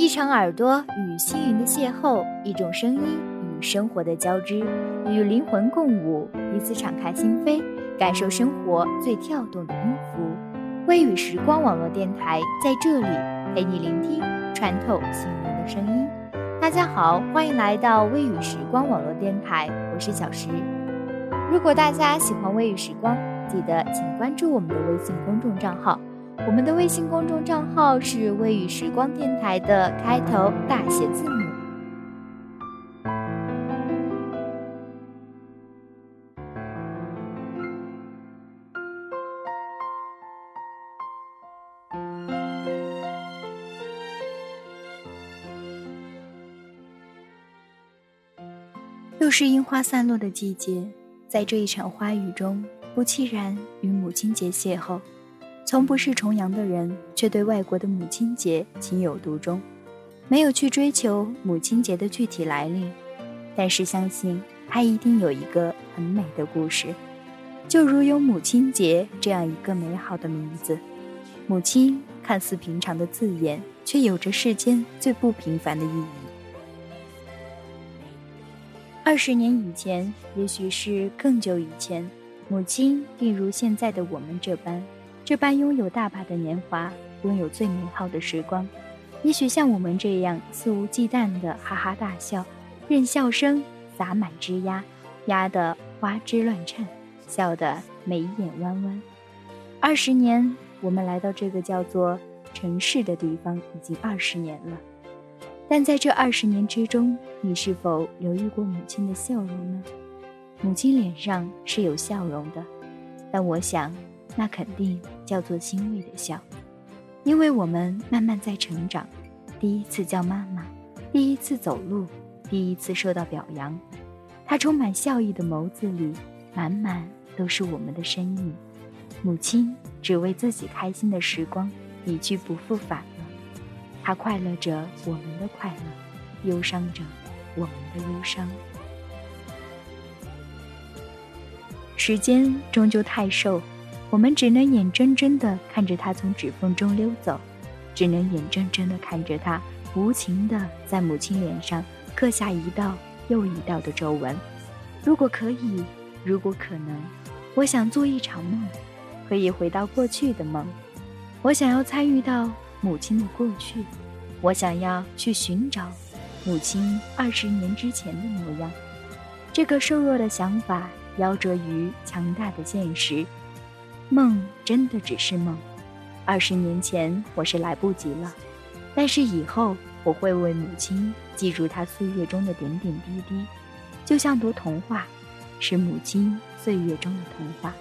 一场耳朵与心灵的邂逅，一种声音与生活的交织，与灵魂共舞，彼此敞开心扉，感受生活最跳动的音符。微雨时光网络电台在这里陪你聆听，穿透心灵的声音。大家好，欢迎来到微雨时光网络电台，我是小石。如果大家喜欢微雨时光，记得请关注我们的微信公众账号。我们的微信公众账号是“微雨时光电台”的开头大写字母。又是樱花散落的季节，在这一场花雨中，不期然与母亲节邂逅。从不是重阳的人，却对外国的母亲节情有独钟，没有去追求母亲节的具体来历，但是相信它一定有一个很美的故事。就如有母亲节这样一个美好的名字，母亲看似平常的字眼，却有着世间最不平凡的意义。二十年以前，也许是更久以前，母亲定如现在的我们这般。这般拥有大把的年华，拥有最美好的时光，也许像我们这样肆无忌惮的哈哈大笑，任笑声洒满枝桠，压得花枝乱颤，笑得眉眼弯弯。二十年，我们来到这个叫做城市的地方已经二十年了，但在这二十年之中，你是否留意过母亲的笑容呢？母亲脸上是有笑容的，但我想。那肯定叫做欣慰的笑，因为我们慢慢在成长。第一次叫妈妈，第一次走路，第一次受到表扬，她充满笑意的眸子里，满满都是我们的身影。母亲只为自己开心的时光一去不复返了，她快乐着我们的快乐，忧伤着我们的忧伤。时间终究太瘦。我们只能眼睁睁地看着他从指缝中溜走，只能眼睁睁地看着他无情地在母亲脸上刻下一道又一道的皱纹。如果可以，如果可能，我想做一场梦，可以回到过去的梦。我想要参与到母亲的过去，我想要去寻找母亲二十年之前的模样。这个瘦弱的想法夭折于强大的现实。梦真的只是梦，二十年前我是来不及了，但是以后我会为母亲记住她岁月中的点点滴滴，就像读童话，是母亲岁月中的童话。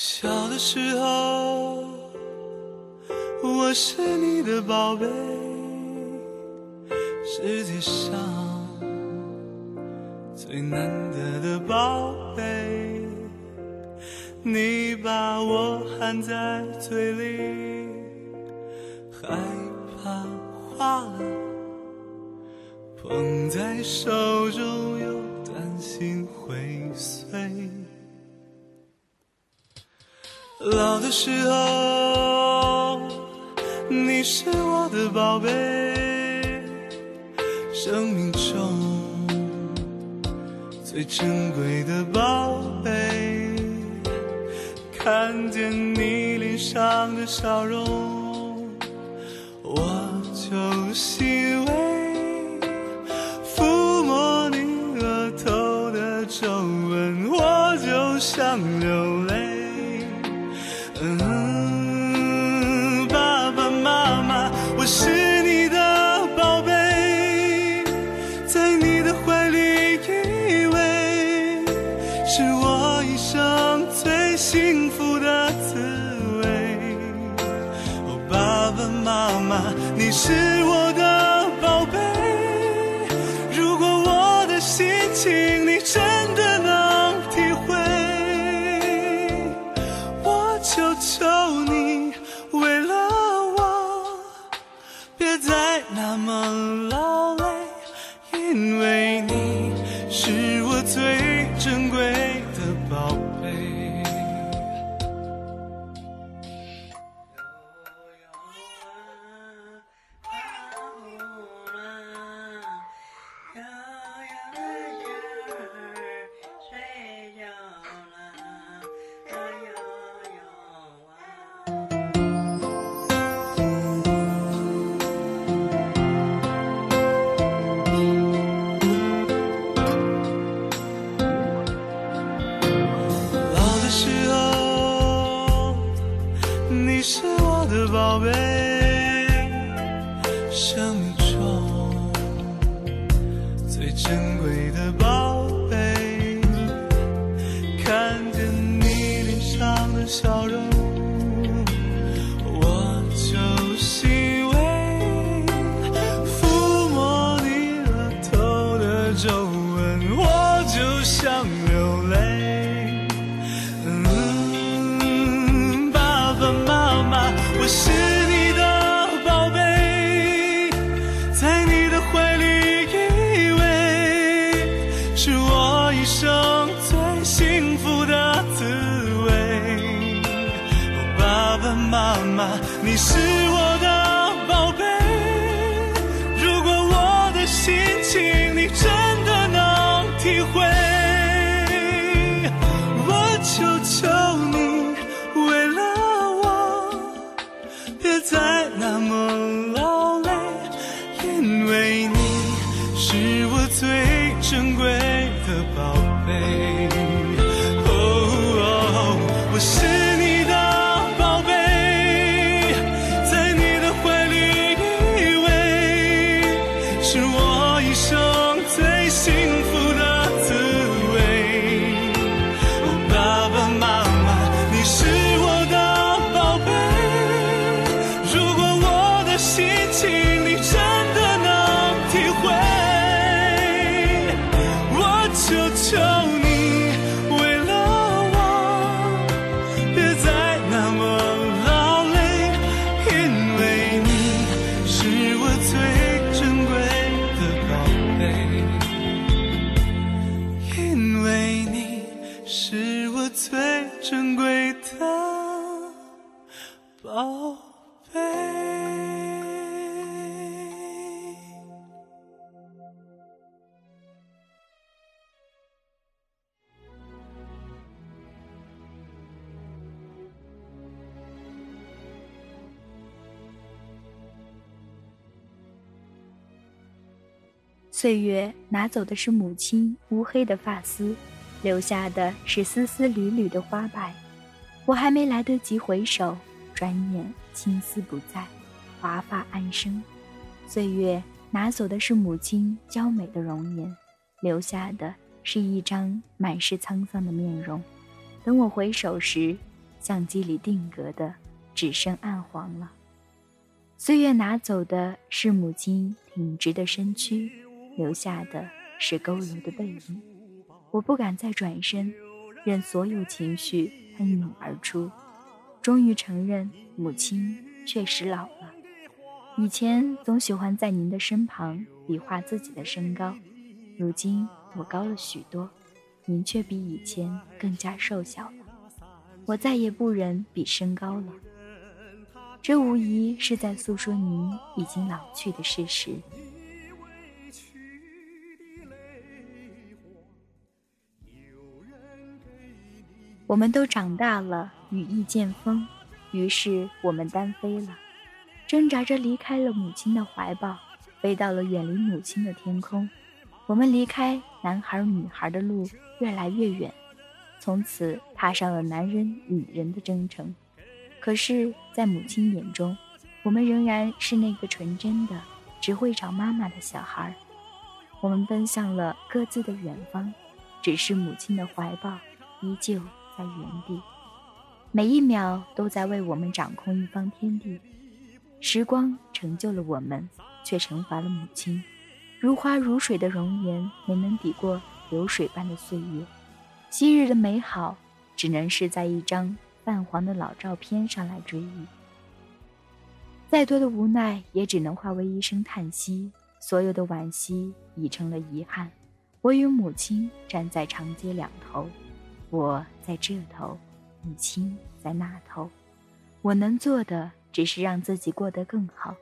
小的时候，我是你的宝贝，世界上最难得的宝贝。你把我含在嘴里，害怕化了，捧在手中又担心会碎。老的时候，你是我的宝贝，生命中最珍贵的宝贝。看见你脸上的笑容，我就欣慰；抚摸你额头的皱纹，我就想流泪。是我岁月拿走的是母亲乌黑的发丝，留下的是丝丝缕缕的花瓣。我还没来得及回首，转眼青丝不在，华发暗生。岁月拿走的是母亲娇美的容颜，留下的是一张满是沧桑的面容。等我回首时，相机里定格的只剩暗黄了。岁月拿走的是母亲挺直的身躯，留下的是佝偻的背影。我不敢再转身，任所有情绪喷涌而出。终于承认，母亲确实老了。以前总喜欢在您的身旁比划自己的身高，如今我高了许多，您却比以前更加瘦小了。我再也不忍比身高了。这无疑是在诉说您已经老去的事实。我们都长大了，羽翼渐丰，于是我们单飞了，挣扎着离开了母亲的怀抱，飞到了远离母亲的天空。我们离开男孩女孩的路越来越远，从此踏上了男人女人的征程。可是，在母亲眼中，我们仍然是那个纯真的、只会找妈妈的小孩。我们奔向了各自的远方，只是母亲的怀抱依旧在原地，每一秒都在为我们掌控一方天地。时光成就了我们，却惩罚了母亲。如花如水的容颜没能抵过流水般的岁月，昔日的美好只能是在一张泛黄的老照片上来追忆。再多的无奈也只能化为一声叹息，所有的惋惜已成了遗憾。我与母亲站在长街两头，我在这头，母亲在那头。我能做的只是让自己过得更好，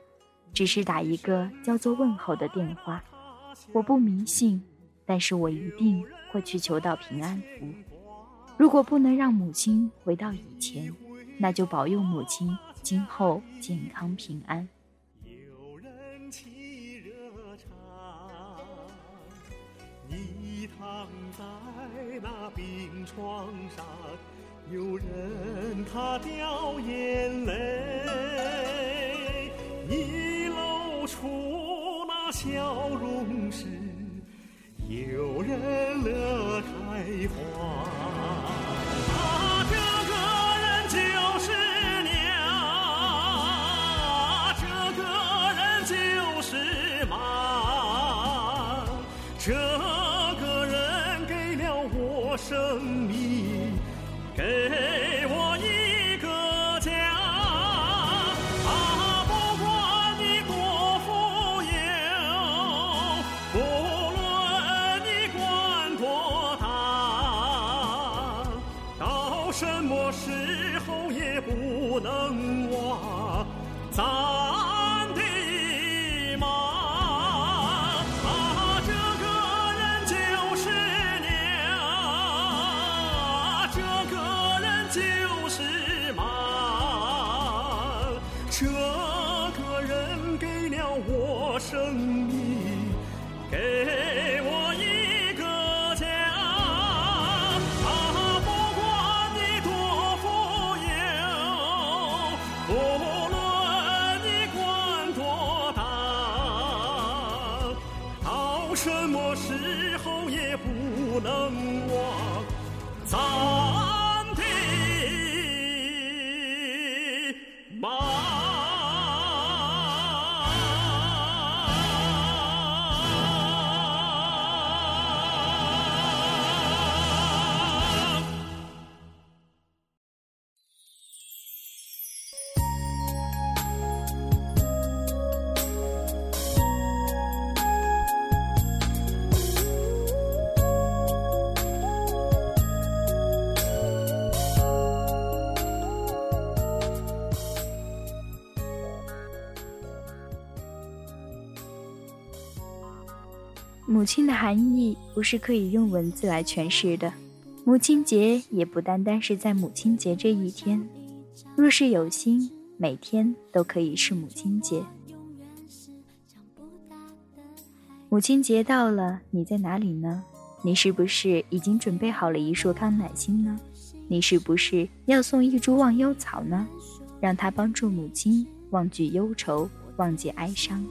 只是打一个叫做问候的电话。我不迷信，但是我一定会去求到平安符。如果不能让母亲回到以前，那就保佑母亲今后健康平安。病床上。有人他掉眼泪，你露出那笑容时，有人乐开花。啊，这生命。生命给母亲的含义不是可以用文字来诠释的，母亲节也不单单是在母亲节这一天。若是有心，每天都可以是母亲节。母亲节到了，你在哪里呢？你是不是已经准备好了一束康乃馨呢？你是不是要送一株忘忧草呢？让它帮助母亲忘记忧愁，忘记哀伤。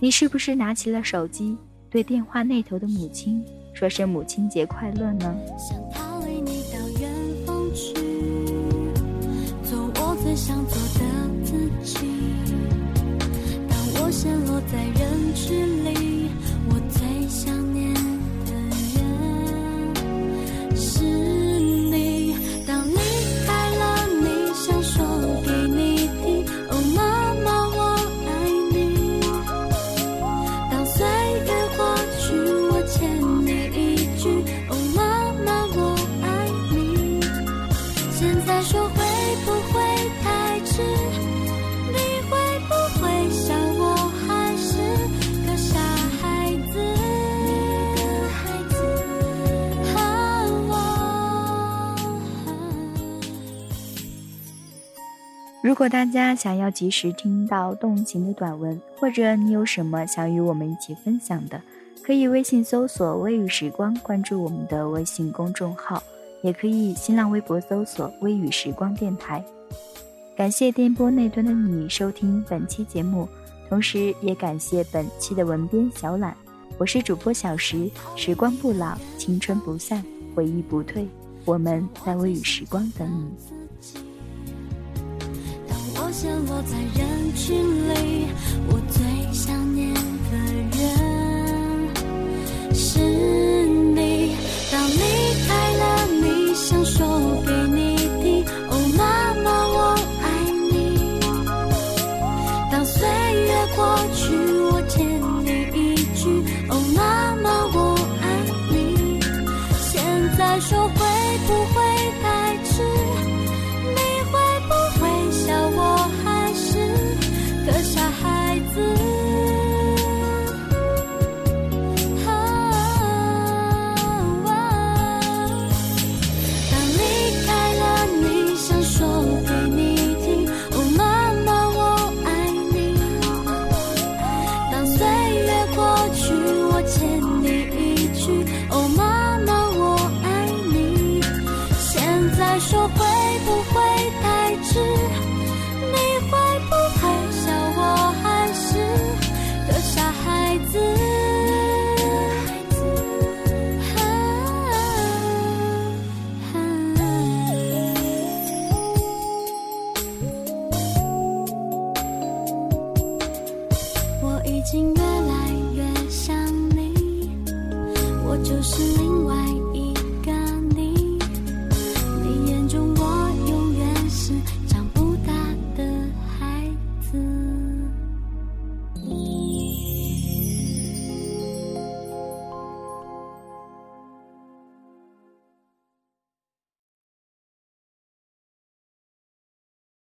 你是不是拿起了手机？对电话那头的母亲说声母亲节快乐呢。想逃离你到远方去，做我最想做的自己。当我陷落在人群如果大家想要及时听到动情的短文，或者你有什么想与我们一起分享的，可以微信搜索“微雨时光”，关注我们的微信公众号，也可以新浪微博搜索“微雨时光电台”。感谢电波那端的你收听本期节目，同时也感谢本期的文编小懒。我是主播小石，时光不老，青春不散，回忆不退，我们在微雨时光等你。我陷落在人群里我最想念的人是你。当离开了